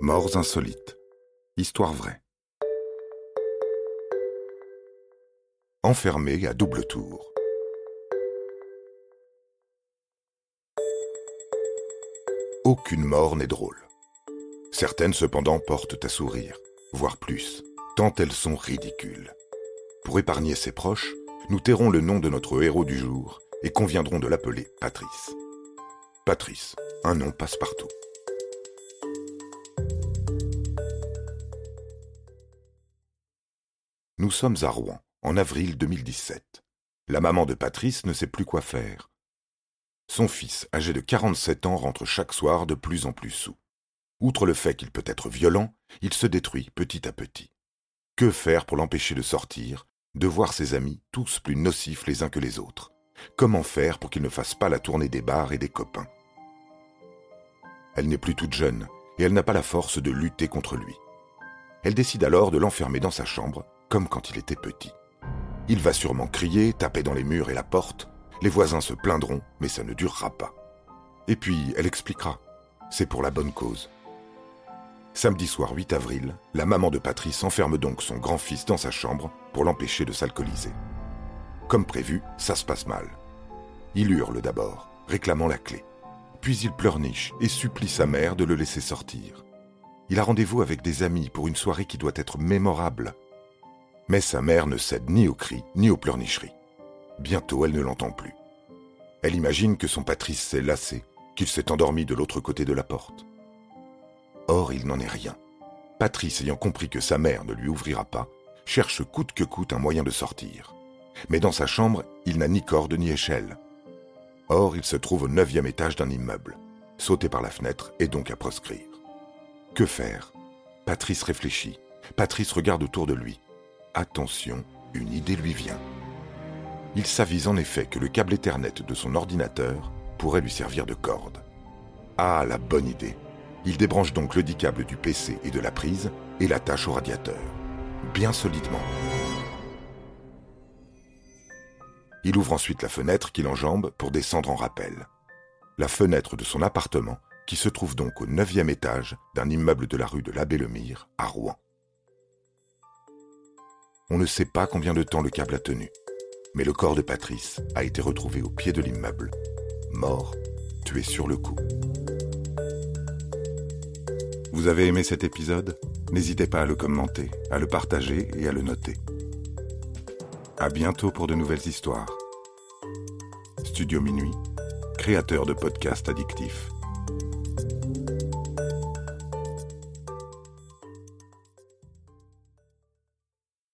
Morts insolites. Histoire vraie. Enfermé à double tour. Aucune mort n'est drôle. Certaines cependant portent à sourire, voire plus, tant elles sont ridicules. Pour épargner ses proches, nous tairons le nom de notre héros du jour et conviendrons de l'appeler Patrice. Patrice, un nom passe-partout. Nous sommes à Rouen, en avril 2017. La maman de Patrice ne sait plus quoi faire. Son fils, âgé de 47 ans, rentre chaque soir de plus en plus sous. Outre le fait qu'il peut être violent, il se détruit petit à petit. Que faire pour l'empêcher de sortir, de voir ses amis tous plus nocifs les uns que les autres? Comment faire pour qu'il ne fasse pas la tournée des bars et des copains? Elle n'est plus toute jeune, et elle n'a pas la force de lutter contre lui. Elle décide alors de l'enfermer dans sa chambre, comme quand il était petit. Il va sûrement crier, taper dans les murs et la porte, les voisins se plaindront, mais ça ne durera pas. Et puis, elle expliquera. C'est pour la bonne cause. Samedi soir 8 avril, la maman de Patrice enferme donc son grand-fils dans sa chambre pour l'empêcher de s'alcooliser. Comme prévu, ça se passe mal. Il hurle d'abord, réclamant la clé. Puis il pleurniche et supplie sa mère de le laisser sortir. Il a rendez-vous avec des amis pour une soirée qui doit être mémorable. Mais sa mère ne cède ni aux cris ni aux pleurnicheries. Bientôt, elle ne l'entend plus. Elle imagine que son Patrice s'est lassé, qu'il s'est endormi de l'autre côté de la porte. Or, il n'en est rien. Patrice, ayant compris que sa mère ne lui ouvrira pas, cherche coûte que coûte un moyen de sortir. Mais dans sa chambre, il n'a ni corde ni échelle. Or, il se trouve au neuvième étage d'un immeuble. Sauter par la fenêtre est donc à proscrire. Que faire? Patrice réfléchit. Patrice regarde autour de lui. Attention, une idée lui vient. Il s'avise en effet que le câble Ethernet de son ordinateur pourrait lui servir de corde. Ah, la bonne idée. Il débranche donc le dit câble du PC et de la prise et l'attache au radiateur, bien solidement. Il ouvre ensuite la fenêtre qu'il enjambe pour descendre en rappel. La fenêtre de son appartement, qui se trouve donc au neuvième étage d'un immeuble de la rue de l'Abbé Lemire, à Rouen. On ne sait pas combien de temps le câble a tenu, mais le corps de Patrice a été retrouvé au pied de l'immeuble, mort, tué sur le coup. Vous avez aimé cet épisode? N'hésitez pas à le commenter, à le partager et à le noter. À bientôt pour de nouvelles histoires. Studio Minuit, créateur de podcasts addictifs.